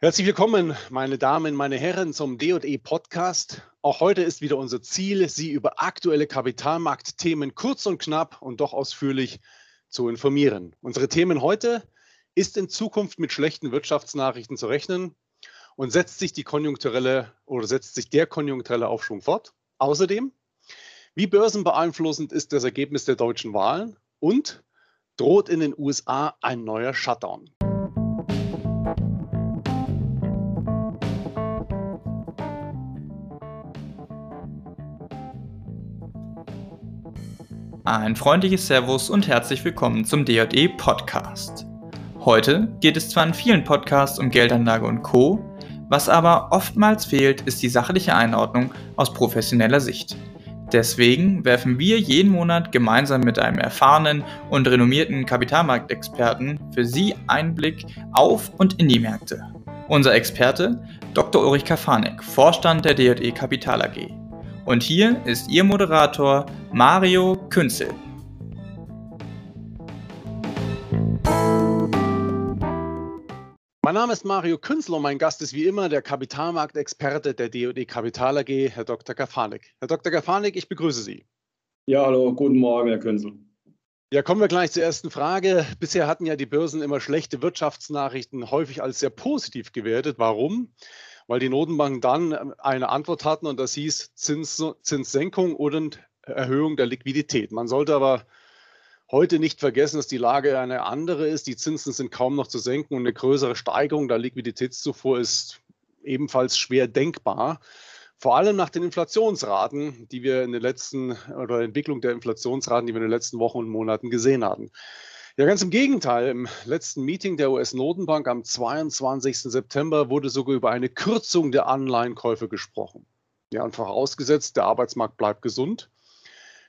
Herzlich willkommen, meine Damen, meine Herren, zum DE Podcast. Auch heute ist wieder unser Ziel, Sie über aktuelle Kapitalmarktthemen kurz und knapp und doch ausführlich zu informieren. Unsere Themen heute ist in Zukunft mit schlechten Wirtschaftsnachrichten zu rechnen und setzt sich die konjunkturelle oder setzt sich der konjunkturelle Aufschwung fort. Außerdem, wie börsenbeeinflussend ist das Ergebnis der deutschen Wahlen und droht in den USA ein neuer Shutdown? Ein freundliches Servus und herzlich willkommen zum DJE Podcast. Heute geht es zwar in vielen Podcasts um Geldanlage und Co., was aber oftmals fehlt, ist die sachliche Einordnung aus professioneller Sicht. Deswegen werfen wir jeden Monat gemeinsam mit einem erfahrenen und renommierten Kapitalmarktexperten für Sie einen Blick auf und in die Märkte. Unser Experte Dr. Ulrich Kafanek, Vorstand der DJE Kapital AG. Und hier ist Ihr Moderator Mario Künzel. Mein Name ist Mario Künzel und mein Gast ist wie immer der Kapitalmarktexperte der DOD Kapital AG, Herr Dr. Gafanik. Herr Dr. Gafanik, ich begrüße Sie. Ja, hallo, guten Morgen, Herr Künzel. Ja, kommen wir gleich zur ersten Frage. Bisher hatten ja die Börsen immer schlechte Wirtschaftsnachrichten häufig als sehr positiv gewertet. Warum? Weil die Notenbanken dann ähm, eine Antwort hatten und das hieß Zins, Zinssenkung und Erhöhung der Liquidität. Man sollte aber heute nicht vergessen, dass die Lage eine andere ist. Die Zinsen sind kaum noch zu senken und eine größere Steigerung der Liquiditätszufuhr ist ebenfalls schwer denkbar. Vor allem nach den Inflationsraten, die wir in den letzten oder Entwicklung der Inflationsraten, die wir in den letzten Wochen und Monaten gesehen hatten. Ja, ganz im Gegenteil. Im letzten Meeting der US-Notenbank am 22. September wurde sogar über eine Kürzung der Anleihenkäufe gesprochen. Ja, und vorausgesetzt, der Arbeitsmarkt bleibt gesund,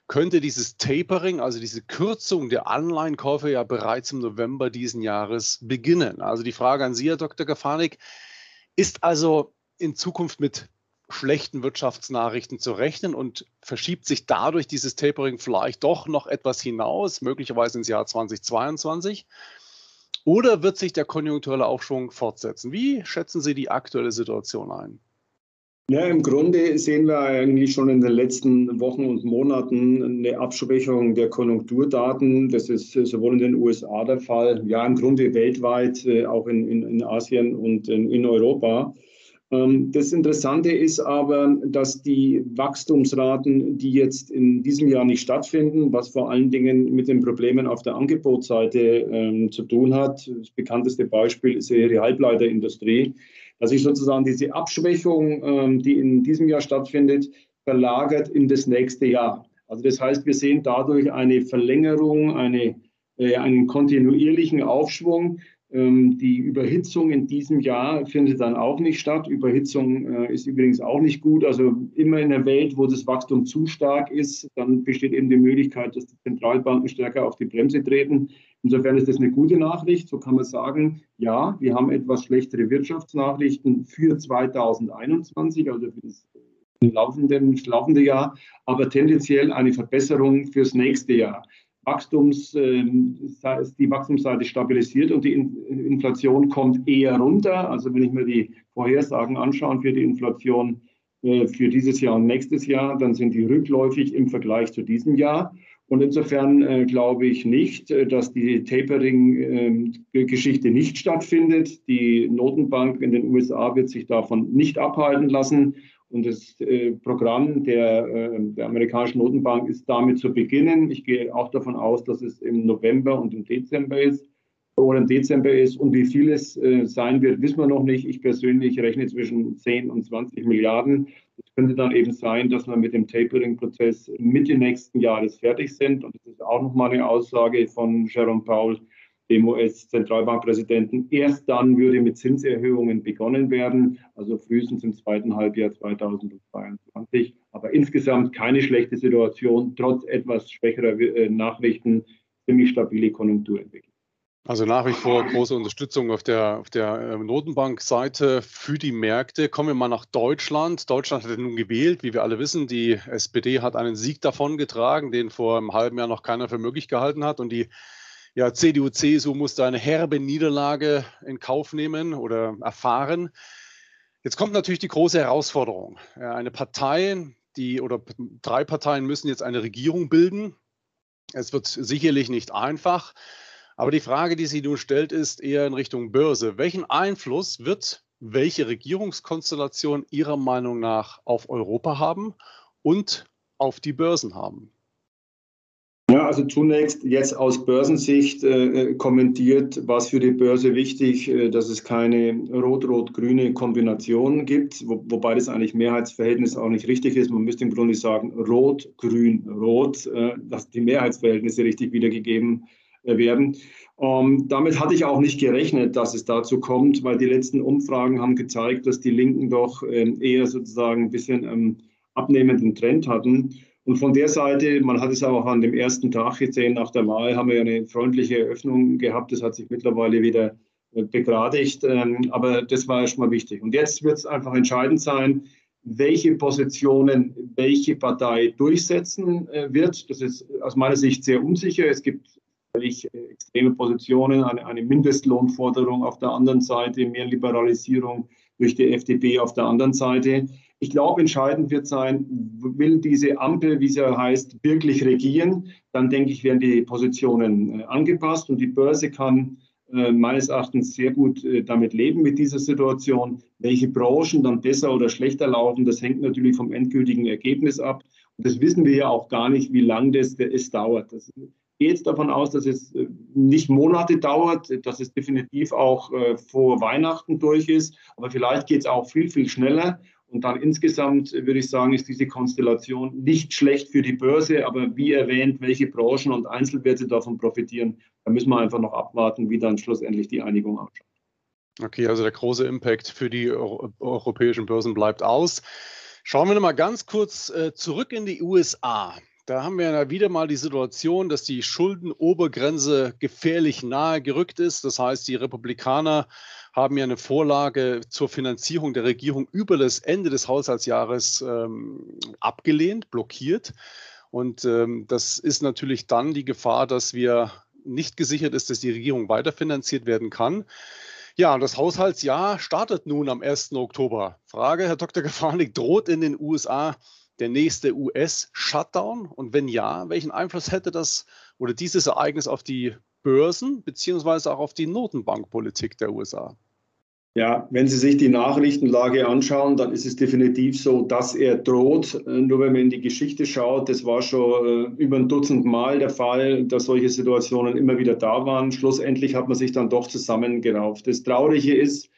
könnte dieses Tapering, also diese Kürzung der Anleihenkäufe ja bereits im November diesen Jahres beginnen. Also die Frage an Sie, Herr Dr. Gafanik, ist also in Zukunft mit schlechten Wirtschaftsnachrichten zu rechnen und verschiebt sich dadurch dieses Tapering vielleicht doch noch etwas hinaus, möglicherweise ins Jahr 2022? Oder wird sich der konjunkturelle Aufschwung fortsetzen? Wie schätzen Sie die aktuelle Situation ein? Ja, im Grunde sehen wir eigentlich schon in den letzten Wochen und Monaten eine Abschwächung der Konjunkturdaten. Das ist sowohl in den USA der Fall, ja im Grunde weltweit, äh, auch in, in, in Asien und in, in Europa. Ähm, das Interessante ist aber, dass die Wachstumsraten, die jetzt in diesem Jahr nicht stattfinden, was vor allen Dingen mit den Problemen auf der Angebotsseite ähm, zu tun hat, das bekannteste Beispiel ist die Halbleiterindustrie, dass sich sozusagen diese Abschwächung, ähm, die in diesem Jahr stattfindet, verlagert in das nächste Jahr. Also das heißt, wir sehen dadurch eine Verlängerung, eine, äh, einen kontinuierlichen Aufschwung, die Überhitzung in diesem Jahr findet dann auch nicht statt. Überhitzung äh, ist übrigens auch nicht gut. Also immer in der Welt, wo das Wachstum zu stark ist, dann besteht eben die Möglichkeit, dass die Zentralbanken stärker auf die Bremse treten. Insofern ist das eine gute Nachricht. So kann man sagen, ja, wir haben etwas schlechtere Wirtschaftsnachrichten für 2021, also für das laufende, laufende Jahr, aber tendenziell eine Verbesserung fürs nächste Jahr. Wachstums, ähm, die Wachstumsseite stabilisiert und die Inflation kommt eher runter. Also wenn ich mir die Vorhersagen anschaue für die Inflation äh, für dieses Jahr und nächstes Jahr, dann sind die rückläufig im Vergleich zu diesem Jahr. Und insofern äh, glaube ich nicht, äh, dass die Tapering-Geschichte ähm, nicht stattfindet. Die Notenbank in den USA wird sich davon nicht abhalten lassen. Und das äh, Programm der, äh, der amerikanischen Notenbank ist damit zu beginnen. Ich gehe auch davon aus, dass es im November und im Dezember ist oder im Dezember ist. Und wie viel es äh, sein wird, wissen wir noch nicht. Ich persönlich rechne zwischen 10 und 20 Milliarden. Es könnte dann eben sein, dass wir mit dem Tapering-Prozess Mitte nächsten Jahres fertig sind. Und das ist auch nochmal eine Aussage von Jerome Powell dem US-Zentralbankpräsidenten. Erst dann würde mit Zinserhöhungen begonnen werden, also frühestens im zweiten Halbjahr 2022. Aber insgesamt keine schlechte Situation, trotz etwas schwächerer äh, Nachrichten, ziemlich stabile Konjunkturentwicklung. Also nach wie vor große Unterstützung auf der, auf der ähm, Notenbankseite für die Märkte. Kommen wir mal nach Deutschland. Deutschland hat nun gewählt, wie wir alle wissen. Die SPD hat einen Sieg davon getragen, den vor einem halben Jahr noch keiner für möglich gehalten hat. Und die Ja, CDU, CSU musste eine herbe Niederlage in Kauf nehmen oder erfahren. Jetzt kommt natürlich die große Herausforderung. Eine Partei, die oder drei Parteien müssen jetzt eine Regierung bilden. Es wird sicherlich nicht einfach. Aber die Frage, die sie nun stellt, ist eher in Richtung Börse. Welchen Einfluss wird welche Regierungskonstellation Ihrer Meinung nach auf Europa haben und auf die Börsen haben? Ja, also zunächst jetzt aus Börsensicht äh, kommentiert, was für die Börse wichtig, äh, dass es keine rot-rot-grüne Kombination gibt, wo, wobei das eigentlich Mehrheitsverhältnis auch nicht richtig ist. Man müsste im Grunde sagen rot-grün-rot, äh, dass die Mehrheitsverhältnisse richtig wiedergegeben äh, werden. Ähm, damit hatte ich auch nicht gerechnet, dass es dazu kommt, weil die letzten Umfragen haben gezeigt, dass die Linken doch äh, eher sozusagen ein bisschen ähm, abnehmenden Trend hatten. Und von der Seite, man hat es auch an dem ersten Tag gesehen nach der Wahl, haben wir ja eine freundliche Eröffnung gehabt. Das hat sich mittlerweile wieder äh, begradigt. Ähm, aber das war erstmal wichtig. Und jetzt wird es einfach entscheidend sein, welche Positionen welche Partei durchsetzen äh, wird. Das ist aus meiner Sicht sehr unsicher. Es gibt völlig äh, extreme Positionen, eine, eine Mindestlohnforderung auf der anderen Seite, mehr Liberalisierung durch die FDP auf der anderen Seite. Ich glaube, entscheidend wird sein, will diese Ampel, wie sie heißt, wirklich regieren, dann denke ich, werden die Positionen äh, angepasst und die Börse kann äh, meines Erachtens sehr gut äh, damit leben mit dieser Situation. Welche Branchen dann besser oder schlechter laufen, das hängt natürlich vom endgültigen Ergebnis ab. Und das wissen wir ja auch gar nicht, wie lange das es dauert. Das gehe jetzt davon aus, dass es nicht Monate dauert, dass es definitiv auch vor Weihnachten durch ist, aber vielleicht geht es auch viel, viel schneller. Und dann insgesamt würde ich sagen, ist diese Konstellation nicht schlecht für die Börse, aber wie erwähnt, welche Branchen und Einzelwerte davon profitieren, da müssen wir einfach noch abwarten, wie dann schlussendlich die Einigung ausschaut. Okay, also der große Impact für die europäischen Börsen bleibt aus. Schauen wir mal ganz kurz äh, zurück in die USA. Da haben wir ja wieder mal die Situation, dass die Schuldenobergrenze gefährlich nahe gerückt ist. Das heißt, die Republikaner haben ja eine Vorlage zur Finanzierung der Regierung über das Ende des Haushaltsjahres ähm, abgelehnt, blockiert. Und ähm, das ist natürlich dann die Gefahr, dass wir nicht gesichert ist, dass die Regierung weiterfinanziert werden kann. Ja, das Haushaltsjahr startet nun am 1. Oktober. Frage, Herr Dr. Gefahrnik, droht in den USA der nächste US-Shutdown? Und wenn ja, welchen Einfluss hätte das oder dieses Ereignis auf die Börsen beziehungsweise auch auf die Notenbankpolitik der USA? Ja, wenn Sie sich die Nachrichtenlage anschauen, dann ist es definitiv so, dass er droht. Nur wenn man in die Geschichte schaut, das war schon äh, über ein Dutzend Mal der Fall, dass solche Situationen immer wieder da waren. Schlussendlich hat man sich dann doch zusammengerauft. Das Traurige ist,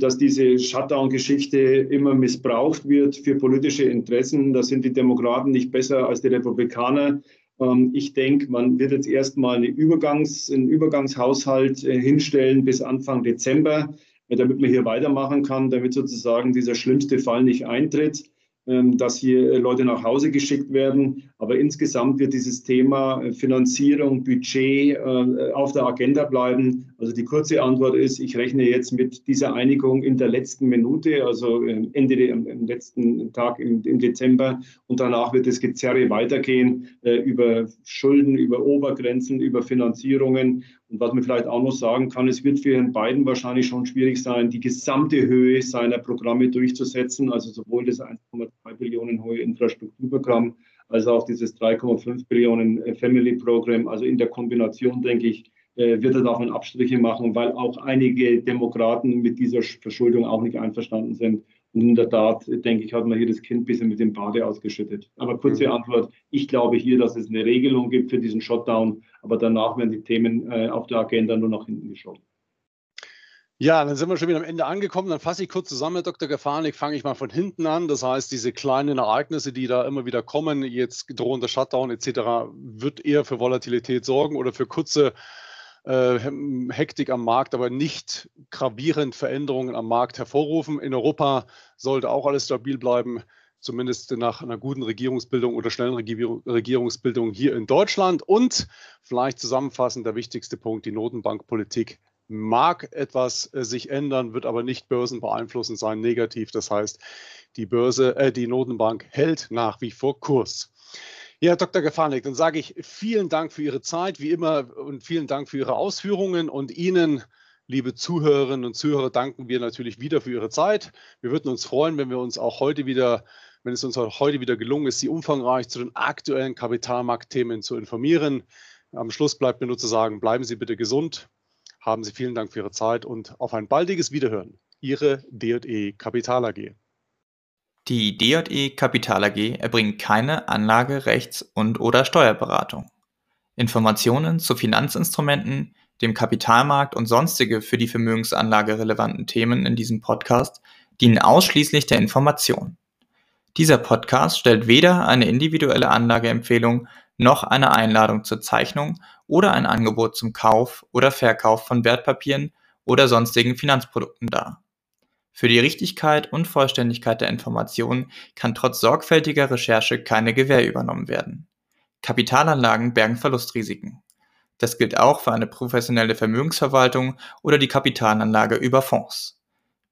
dass diese Shutdown-Geschichte immer missbraucht wird für politische Interessen. Da sind die Demokraten nicht besser als die Republikaner. Ähm, ich denke, man wird jetzt erstmal eine Übergangs-, einen Übergangshaushalt äh, hinstellen bis Anfang Dezember, äh, damit man hier weitermachen kann, damit sozusagen dieser schlimmste Fall nicht eintritt. Ähm, dass hier äh, Leute nach Hause geschickt werden. Aber insgesamt wird dieses Thema äh, Finanzierung, Budget äh, auf der Agenda bleiben. Also die kurze Antwort ist, ich rechne jetzt mit dieser Einigung in der letzten Minute, also Ende am letzten Tag im, im Dezember. Und danach wird das Gezerre weitergehen über Schulden, über Obergrenzen, über Finanzierungen. Und was man vielleicht auch noch sagen kann, es wird für Herrn Biden wahrscheinlich schon schwierig sein, die gesamte Höhe seiner Programme durchzusetzen, also sowohl das 1,2 Billionen hohe Infrastrukturprogramm als auch dieses 3,5 Billionen äh, Family Program. Also in der Kombination, denke ich, äh, wird er davon Abstriche machen, weil auch einige Demokraten mit dieser Verschuldung auch nicht einverstanden sind. Und in der Tat, denke ich, hat man hier das Kind ein bisschen mit dem Bade ausgeschüttet. Aber kurze mhm. Antwort, ich glaube hier, dass es eine Regelung gibt für diesen Shutdown, aber danach werden die Themen äh, auf der Agenda nur nach hinten geschoben. Ja, dann sind wir schon wieder am Ende angekommen. Dann fasse ich kurz zusammen, Dr. Gefahrnik, fange ich mal von hinten an. Das heißt, diese kleinen Ereignisse, die da immer wieder kommen, jetzt drohender Shutdown etc., wird eher für Volatilität sorgen oder für kurze äh, Hektik am Markt, aber nicht gravierend Veränderungen am Markt hervorrufen. In Europa sollte auch alles stabil bleiben, zumindest nach einer guten Regierungsbildung oder schnellen Regierungsbildung hier in Deutschland. Und vielleicht zusammenfassend der wichtigste Punkt, die Notenbankpolitik mag etwas äh, sich ändern, wird aber nicht börsenbeeinflussend sein, negativ. Das heißt, die Börse, äh, die Notenbank hält nach wie vor Kurs. Ja, Dr. Gefanik, dann sage ich vielen Dank für Ihre Zeit, wie immer, und vielen Dank für Ihre Ausführungen und Ihnen, liebe Zuhörerinnen und Zuhörer, danken wir natürlich wieder für Ihre Zeit. Wir würden uns freuen, wenn wir uns auch heute wieder, wenn es uns auch heute wieder gelungen ist, Sie umfangreich zu den aktuellen Kapitalmarktthemen zu informieren. Am Schluss bleibt mir nur zu sagen, bleiben Sie bitte gesund, haben Sie vielen Dank für Ihre Zeit und auf ein baldiges Wiederhören. Ihre D&E Kapital AG. Die D&E Kapital AG erbringt keine Anlage-, Rechts- und/oder Steuerberatung. Informationen zu Finanzinstrumenten, dem Kapitalmarkt und sonstige für die Vermögensanlage relevanten Themen in diesem Podcast dienen ausschließlich der Information. Dieser Podcast stellt weder eine individuelle Anlageempfehlung noch eine Einladung zur Zeichnung oder ein Angebot zum Kauf oder Verkauf von Wertpapieren oder sonstigen Finanzprodukten dar. Für die Richtigkeit und Vollständigkeit der Informationen kann trotz sorgfältiger Recherche keine Gewähr übernommen werden. Kapitalanlagen bergen Verlustrisiken. Das gilt auch für eine professionelle Vermögensverwaltung oder die Kapitalanlage über Fonds.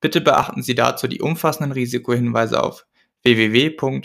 Bitte beachten Sie dazu die umfassenden Risikohinweise auf www.dje.de.